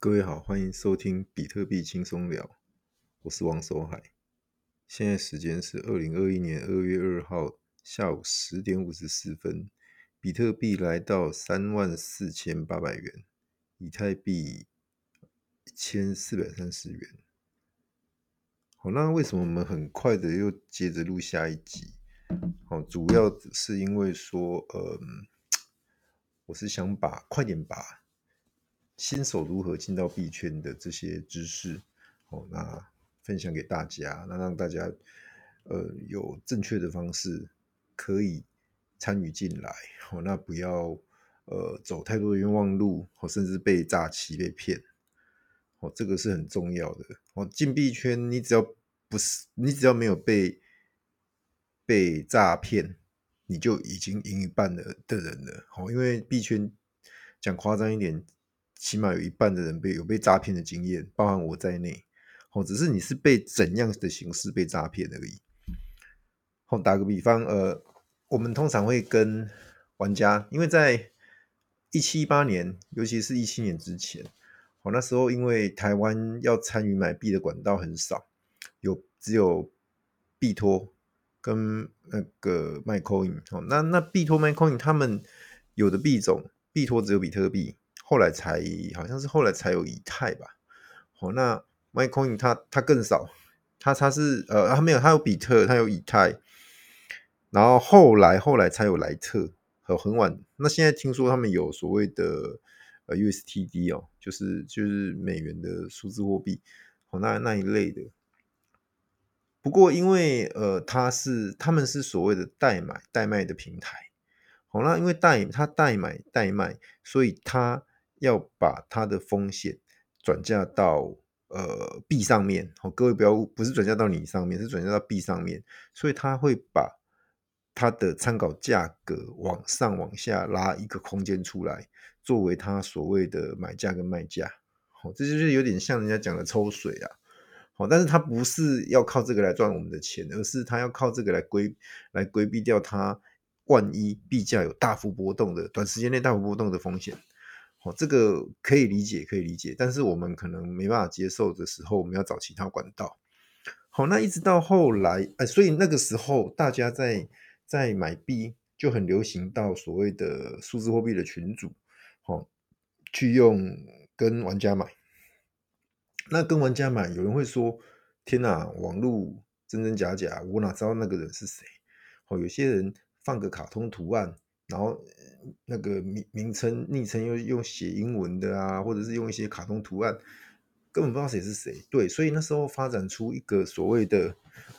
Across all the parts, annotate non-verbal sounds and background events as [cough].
各位好，欢迎收听比特币轻松聊，我是王守海。现在时间是二零二一年二月二号下午十点五十四分，比特币来到三万四千八百元，以太币一千四百三十元。好，那为什么我们很快的又接着录下一集？好，主要是因为说，嗯，我是想把快点把。新手如何进到币圈的这些知识，哦，那分享给大家，那让大家呃有正确的方式可以参与进来，哦，那不要呃走太多的冤枉路，哦，甚至被诈欺被骗，哦，这个是很重要的。哦，进币圈你只要不是你只要没有被被诈骗，你就已经赢一半的的人了。哦，因为币圈讲夸张一点。起码有一半的人被有被诈骗的经验，包含我在内。哦，只是你是被怎样的形式被诈骗而已。好，打个比方，呃，我们通常会跟玩家，因为在一七一八年，尤其是一七年之前，哦，那时候因为台湾要参与买币的管道很少，有只有币托跟那个 MaiCoin。哦，那那币托卖 Coin，他们有的币种，币托只有比特币。后来才好像是后来才有以太吧，哦，那 MaiCoin 它它更少，它它是呃它没有它有比特它有以太，然后后来后来才有莱特和很晚，那现在听说他们有所谓的呃 USTD 哦，就是就是美元的数字货币，哦那那一类的，不过因为呃它是他们是所谓的代买代卖的平台，好，那因为代它代买代卖，所以它。要把它的风险转嫁到呃币上面，好，各位不要不是转嫁到你上面，是转嫁到币上面，所以他会把它的参考价格往上往下拉一个空间出来，作为他所谓的买价跟卖价，好，这就是有点像人家讲的抽水啊，好，但是他不是要靠这个来赚我们的钱，而是他要靠这个来规来规避掉它万一币价有大幅波动的短时间内大幅波动的风险。哦，这个可以理解，可以理解，但是我们可能没办法接受的时候，我们要找其他管道。好，那一直到后来，哎，所以那个时候大家在在买币就很流行到所谓的数字货币的群组，好，去用跟玩家买。那跟玩家买，有人会说：“天哪，网络真真假假，我哪知道那个人是谁？”哦，有些人放个卡通图案。然后那个名名称昵称又用写英文的啊，或者是用一些卡通图案，根本不知道谁是谁。对，所以那时候发展出一个所谓的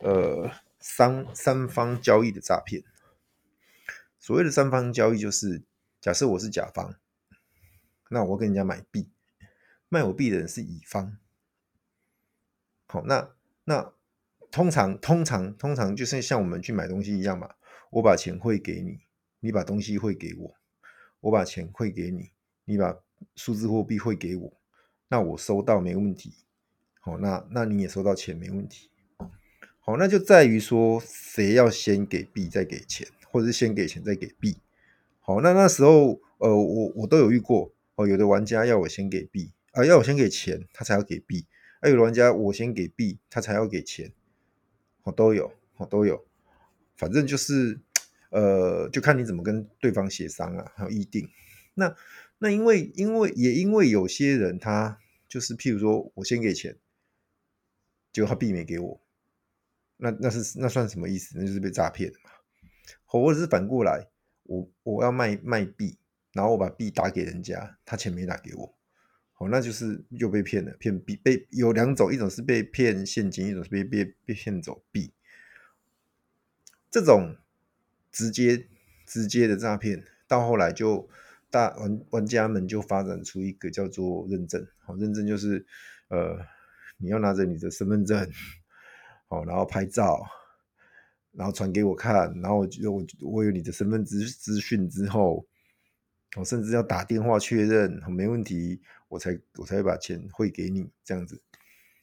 呃三三方交易的诈骗。所谓的三方交易就是，假设我是甲方，那我跟人家买币，卖我币的人是乙方。好，那那通常通常通常就是像我们去买东西一样嘛，我把钱汇给你。你把东西汇给我，我把钱汇给你，你把数字货币汇给我，那我收到没问题。好，那那你也收到钱没问题。好，那就在于说谁要先给币再给钱，或者是先给钱再给币。好，那那时候呃，我我都有遇过哦，有的玩家要我先给币啊、要我先给钱，他才要给币；还，有玩家我先给币，他才要给钱。好，都有，好都有，反正就是。呃，就看你怎么跟对方协商啊，还有议定。那那因为因为也因为有些人他就是譬如说我先给钱，结果他币没给我，那那是那算什么意思？那就是被诈骗嘛。或者是反过来，我我要卖卖币，然后我把币打给人家，他钱没打给我，好，那就是又被骗了，骗币被有两种，一种是被骗现金，一种是被被被骗走币，这种。直接直接的诈骗，到后来就大玩玩家们就发展出一个叫做认证，好，认证就是呃你要拿着你的身份证，好，然后拍照，然后传给我看，然后我我我有你的身份资资讯之后，我甚至要打电话确认，没问题，我才我才会把钱汇给你这样子，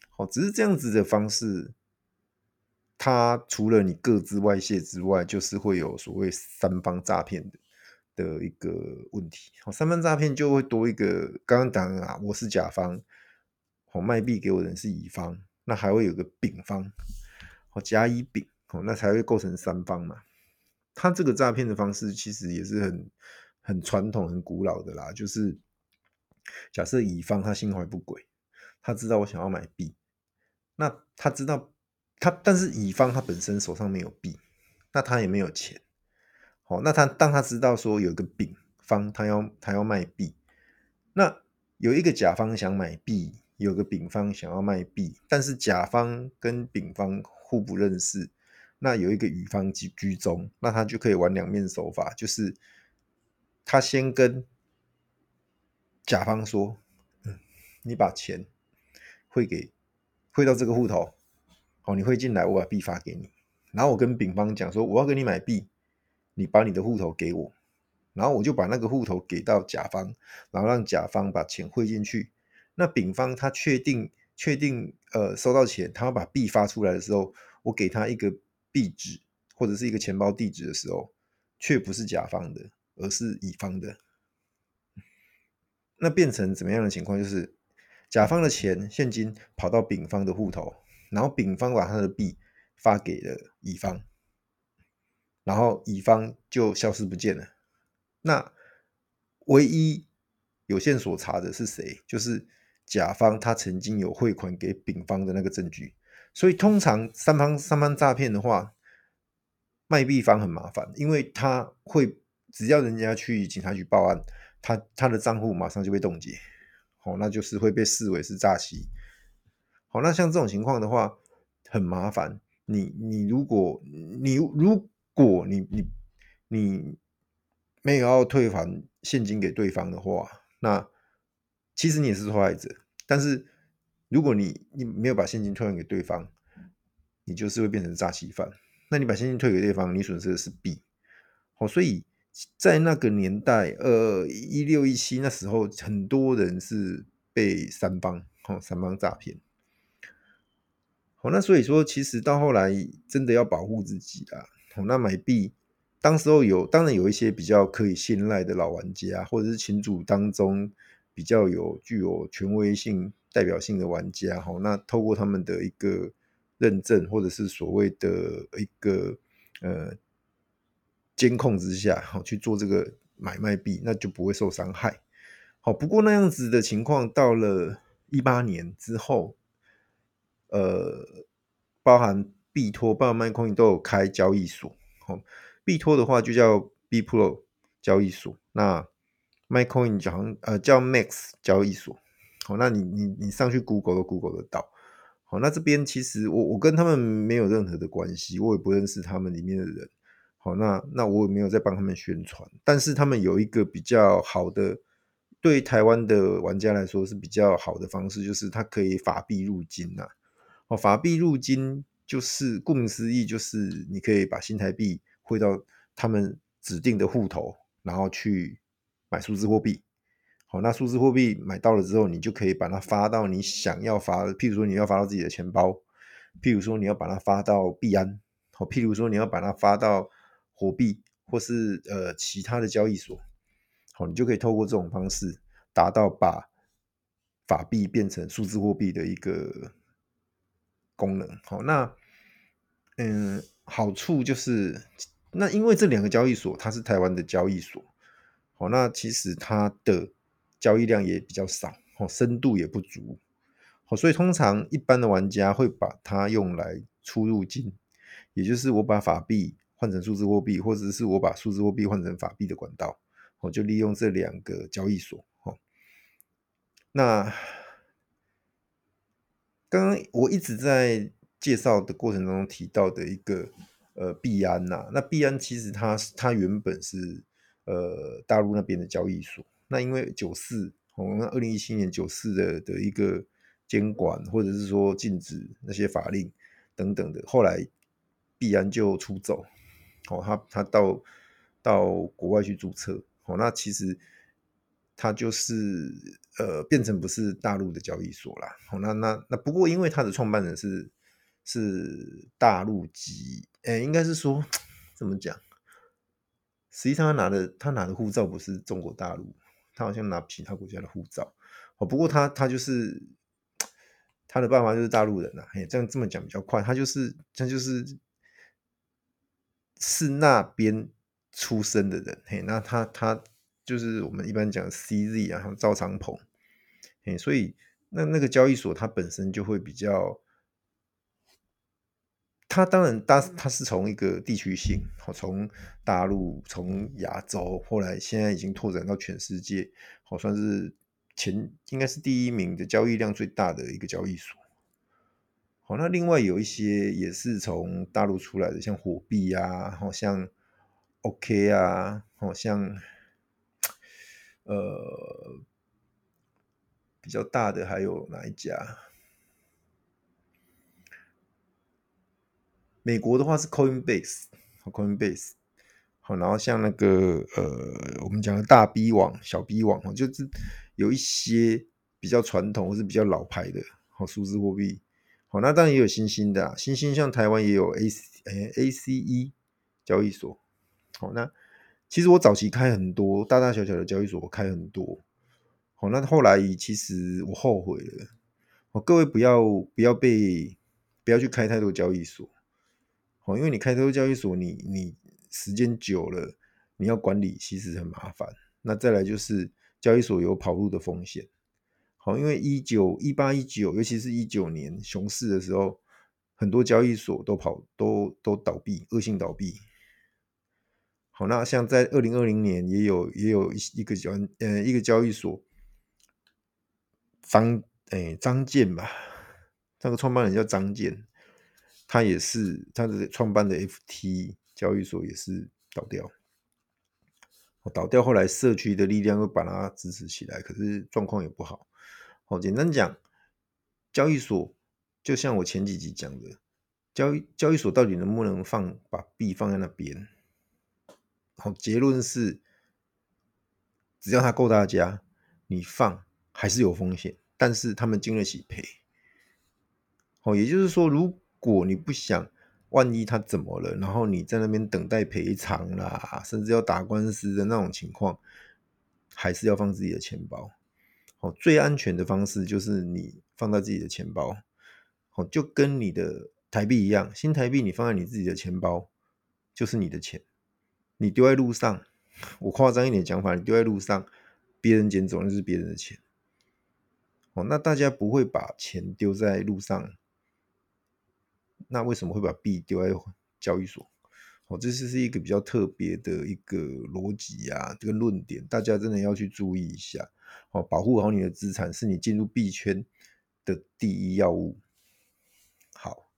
好，只是这样子的方式。它除了你各自外泄之外，就是会有所谓三方诈骗的的一个问题。好，三方诈骗就会多一个，刚刚讲啊，我是甲方，好，卖币给我的人是乙方，那还会有个丙方，好，甲乙丙，好，那才会构成三方嘛。他这个诈骗的方式其实也是很很传统、很古老的啦，就是假设乙方他心怀不轨，他知道我想要买币，那他知道他，但是乙方他本身手上没有币，那他也没有钱。好，那他当他知道说有个丙方他要他要卖币，那有一个甲方想买币，有个丙方想要卖币，但是甲方跟丙方互不认识，那有一个乙方居居中，那他就可以玩两面手法，就是他先跟甲方说，嗯，你把钱汇给汇到这个户头，好，你汇进来，我把币发给你，然后我跟丙方讲说，我要跟你买币。你把你的户头给我，然后我就把那个户头给到甲方，然后让甲方把钱汇进去。那丙方他确定确定呃收到钱，他要把币发出来的时候，我给他一个币址或者是一个钱包地址的时候，却不是甲方的，而是乙方的。那变成怎么样的情况？就是甲方的钱现金跑到丙方的户头，然后丙方把他的币发给了乙方。然后乙方就消失不见了。那唯一有线索查的是谁？就是甲方他曾经有汇款给丙方的那个证据。所以通常三方三方诈骗的话，卖币方很麻烦，因为他会只要人家去警察局报案，他他的账户马上就被冻结。好，那就是会被视为是诈欺。好，那像这种情况的话，很麻烦。你你如果你如果你你你没有要退还现金给对方的话，那其实你也是受害者。但是如果你你没有把现金退还给对方，你就是会变成诈欺犯。那你把现金退给对方，你损失的是币。好，所以在那个年代，呃，一六一七那时候，很多人是被三方哦三方诈骗。好，那所以说，其实到后来真的要保护自己啊。那买币，当时候有，当然有一些比较可以信赖的老玩家，或者是群组当中比较有具有权威性、代表性的玩家，哈，那透过他们的一个认证，或者是所谓的一个呃监控之下，好去做这个买卖币，那就不会受伤害。好，不过那样子的情况到了一八年之后，呃，包含。币托、包含 MyCoin 都有开交易所。好，币托的话就叫 B Pro 交易所，那 MyCoin 讲呃叫 Max 交易所。好，那你你你上去 Google 都 Google 得到。好，那这边其实我我跟他们没有任何的关系，我也不认识他们里面的人。好，那那我也没有在帮他们宣传，但是他们有一个比较好的，对台湾的玩家来说是比较好的方式，就是它可以法币入金呐。哦，法币入金。就是顾名思义，就是你可以把新台币汇到他们指定的户头，然后去买数字货币。好，那数字货币买到了之后，你就可以把它发到你想要发，譬如说你要发到自己的钱包，譬如说你要把它发到币安，好，譬如说你要把它发到火币或是呃其他的交易所，好，你就可以透过这种方式达到把法币变成数字货币的一个功能。好，那。嗯，好处就是，那因为这两个交易所它是台湾的交易所，好，那其实它的交易量也比较少，好，深度也不足，好，所以通常一般的玩家会把它用来出入金，也就是我把法币换成数字货币，或者是我把数字货币换成法币的管道，我就利用这两个交易所，好，那刚刚我一直在。介绍的过程当中提到的一个呃币安呐、那币安其实它它原本是呃大陆那边的交易所，那因为九四哦，那二零一七年九四的的一个监管或者是说禁止那些法令等等的，后来币安就出走，哦，他他到到国外去注册，哦，那其实他就是呃变成不是大陆的交易所啦，哦，那那那不过因为他的创办人是。是大陆籍，哎，应该是说怎么讲？实际上他拿的他拿的护照不是中国大陆，他好像拿其他国家的护照。哦，不过他他就是他的爸妈就是大陆人呐，嘿，这样这么讲比较快。他就是他就是是那边出生的人，嘿，那他他就是我们一般讲 CZ 啊，赵长鹏，哎，所以那那个交易所它本身就会比较。它当然，它它是从一个地区性，好，从大陆、从亚洲，后来现在已经拓展到全世界，好，算是前应该是第一名的交易量最大的一个交易所。好，那另外有一些也是从大陆出来的，像火币啊，好像 OK 啊，好像呃比较大的还有哪一家？美国的话是 Coinbase，Coinbase，好，然后像那个呃，我们讲的大 B 网、小 B 网，就是有一些比较传统或是比较老牌的，好，数字货币，好，那当然也有新兴的，啊新兴像台湾也有 A C 诶 ACE 交易所，好，那其实我早期开很多大大小小的交易所，我开很多，好，那后来其实我后悔了，好，各位不要不要被不要去开太多交易所。因为你开太多交易所，你你时间久了，你要管理其实很麻烦。那再来就是交易所有跑路的风险。好，因为一九一八一九，尤其是一九年熊市的时候，很多交易所都跑都都倒闭，恶性倒闭。好，那像在二零二零年也有也有一一个交呃一个交易所张诶张建吧，那个创办人叫张建。他也是他的创办的 FT 交易所也是倒掉，倒掉后来社区的力量又把它支持起来，可是状况也不好。好，简单讲，交易所就像我前几集讲的，交易交易所到底能不能放把币放在那边？好，结论是，只要它够大家，你放还是有风险，但是他们经得起赔。好，也就是说，如果你不想，万一他怎么了，然后你在那边等待赔偿啦，甚至要打官司的那种情况，还是要放自己的钱包。好，最安全的方式就是你放在自己的钱包。好，就跟你的台币一样，新台币你放在你自己的钱包，就是你的钱。你丢在路上，我夸张一点讲法，你丢在路上，别人捡走那是别人的钱。哦，那大家不会把钱丢在路上。那为什么会把币丢在交易所？哦，这是是一个比较特别的一个逻辑啊，这个论点，大家真的要去注意一下。哦，保护好你的资产是你进入币圈的第一要务。好，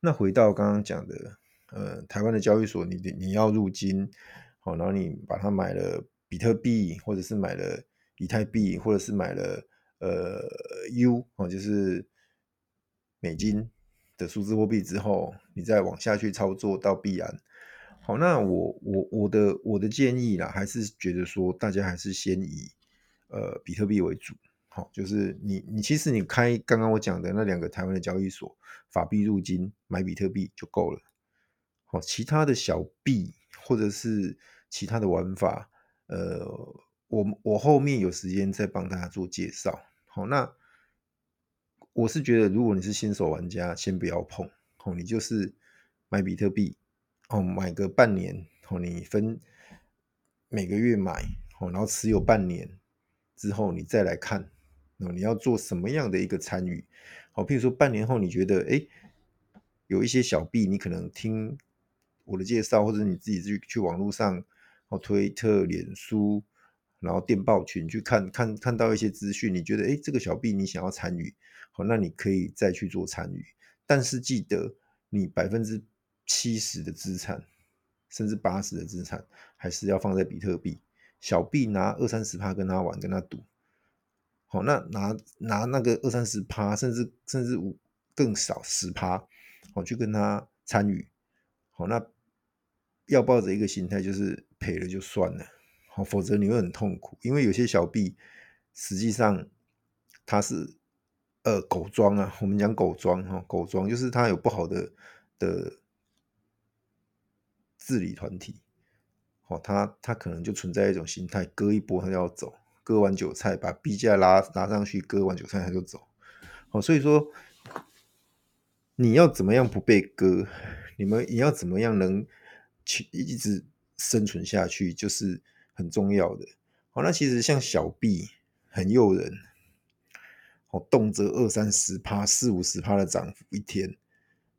那回到刚刚讲的，呃，台湾的交易所你，你你要入金，好，然后你把它买了比特币，或者是买了以太币，或者是买了呃 U，哦，就是美金。的数字货币之后，你再往下去操作到币安。好，那我我我的我的建议啦，还是觉得说大家还是先以呃比特币为主。好，就是你你其实你开刚刚我讲的那两个台湾的交易所，法币入金买比特币就够了。哦，其他的小币或者是其他的玩法，呃，我我后面有时间再帮大家做介绍。好，那。我是觉得，如果你是新手玩家，先不要碰哦。你就是买比特币哦，买个半年哦，你分每个月买哦，然后持有半年之后，你再来看哦，你要做什么样的一个参与？好，譬如说半年后你觉得诶，有一些小币，你可能听我的介绍，或者你自己去去网络上哦，推特、脸书，然后电报群去看看看到一些资讯，你觉得诶，这个小币你想要参与？好，那你可以再去做参与，但是记得你百分之七十的资产，甚至八十的资产，还是要放在比特币。小币拿二三十趴跟他玩，跟他赌。好，那拿拿那个二三十趴，甚至甚至五更少十趴，好去跟他参与。好，那要抱着一个心态，就是赔了就算了。好，否则你会很痛苦，因为有些小币实际上它是。呃，狗庄啊，我们讲狗庄哈，狗庄就是它有不好的的治理团体，哦，他他可能就存在一种心态，割一波他就要走，割完韭菜把币价拉拉上去，割完韭菜他就走。好，所以说你要怎么样不被割？你们你要怎么样能去一直生存下去，就是很重要的。好，那其实像小币很诱人，哦，动辄二三十趴、四五十趴的涨幅一天，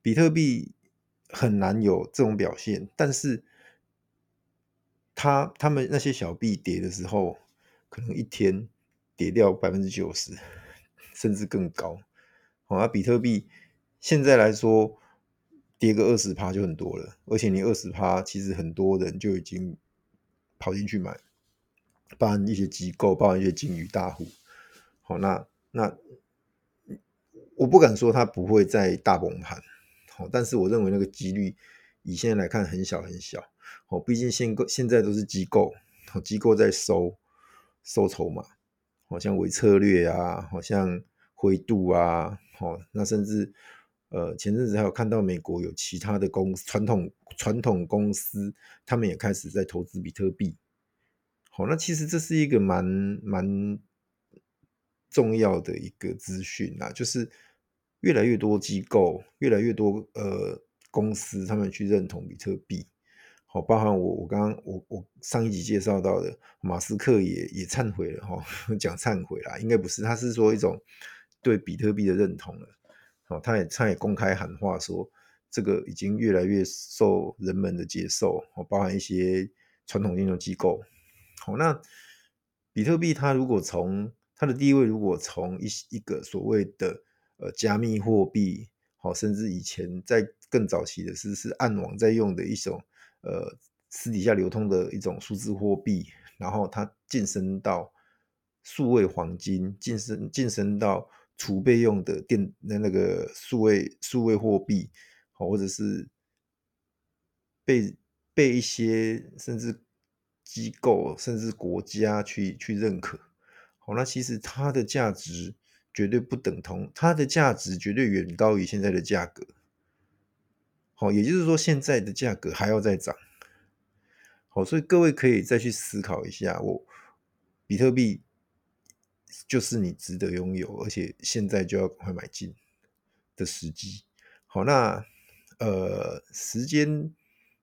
比特币很难有这种表现，但是。他他们那些小币跌的时候，可能一天跌掉百分之九十，甚至更高。好，那比特币现在来说跌个二十趴就很多了，而且你二十趴，其实很多人就已经跑进去买，包含一些机构，包含一些金鱼大户。好，那那我不敢说它不会再大崩盘，好，但是我认为那个几率以现在来看很小很小。哦，毕竟现现在都是机构，机构在收收筹码，好像微策略啊，好像灰度啊，好，那甚至呃前阵子还有看到美国有其他的公传统传统公司，他们也开始在投资比特币。好，那其实这是一个蛮蛮重要的一个资讯啊，就是越来越多机构，越来越多呃公司，他们去认同比特币。好，包含我，我刚刚我我上一集介绍到的马斯克也也忏悔了哈，[laughs] 讲忏悔啦，应该不是，他是说一种对比特币的认同了。他也他也公开喊话说，这个已经越来越受人们的接受。好，包含一些传统金融机构。好，那比特币它如果从它的地位，如果从一一个所谓的呃加密货币，好，甚至以前在更早期的是是暗网在用的一种。呃，私底下流通的一种数字货币，然后它晋升到数位黄金，晋升晋升到储备用的电那那个数位数位货币，好或者是被被一些甚至机构甚至国家去去认可，好，那其实它的价值绝对不等同，它的价值绝对远高于现在的价格。好，也就是说，现在的价格还要再涨。好，所以各位可以再去思考一下，我比特币就是你值得拥有，而且现在就要赶快买进的时机。好，那呃，时间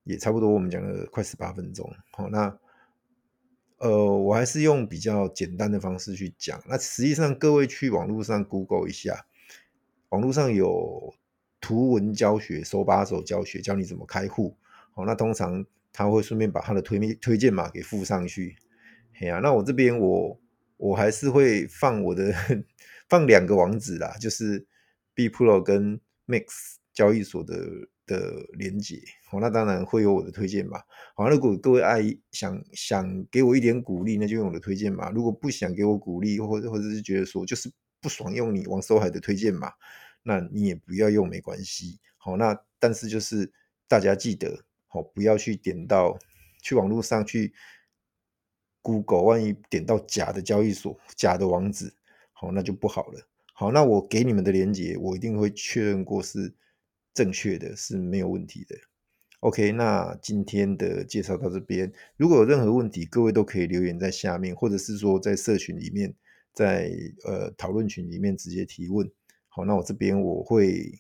也差不多，我们讲了快十八分钟。好，那呃，我还是用比较简单的方式去讲。那实际上，各位去网络上 Google 一下，网络上有。图文教学、手把手教学，教你怎么开户。好，那通常他会顺便把他的推推荐码给附上去。嘿呀、那我这边我我还是会放我的 [laughs] 放两个网址啦，就是 B Pro 跟 Max 交易所的的连接。好，那当然会有我的推荐嘛。好，如果各位爱想想给我一点鼓励，那就用我的推荐嘛。如果不想给我鼓励，或者或者是觉得说就是不爽用你王守海的推荐嘛。那你也不要用，没关系。好，那但是就是大家记得，好，不要去点到去网络上去 Google，万一点到假的交易所、假的网址，好，那就不好了。好，那我给你们的链接，我一定会确认过是正确的，是没有问题的。OK，那今天的介绍到这边，如果有任何问题，各位都可以留言在下面，或者是说在社群里面，在呃讨论群里面直接提问。好，那我这边我会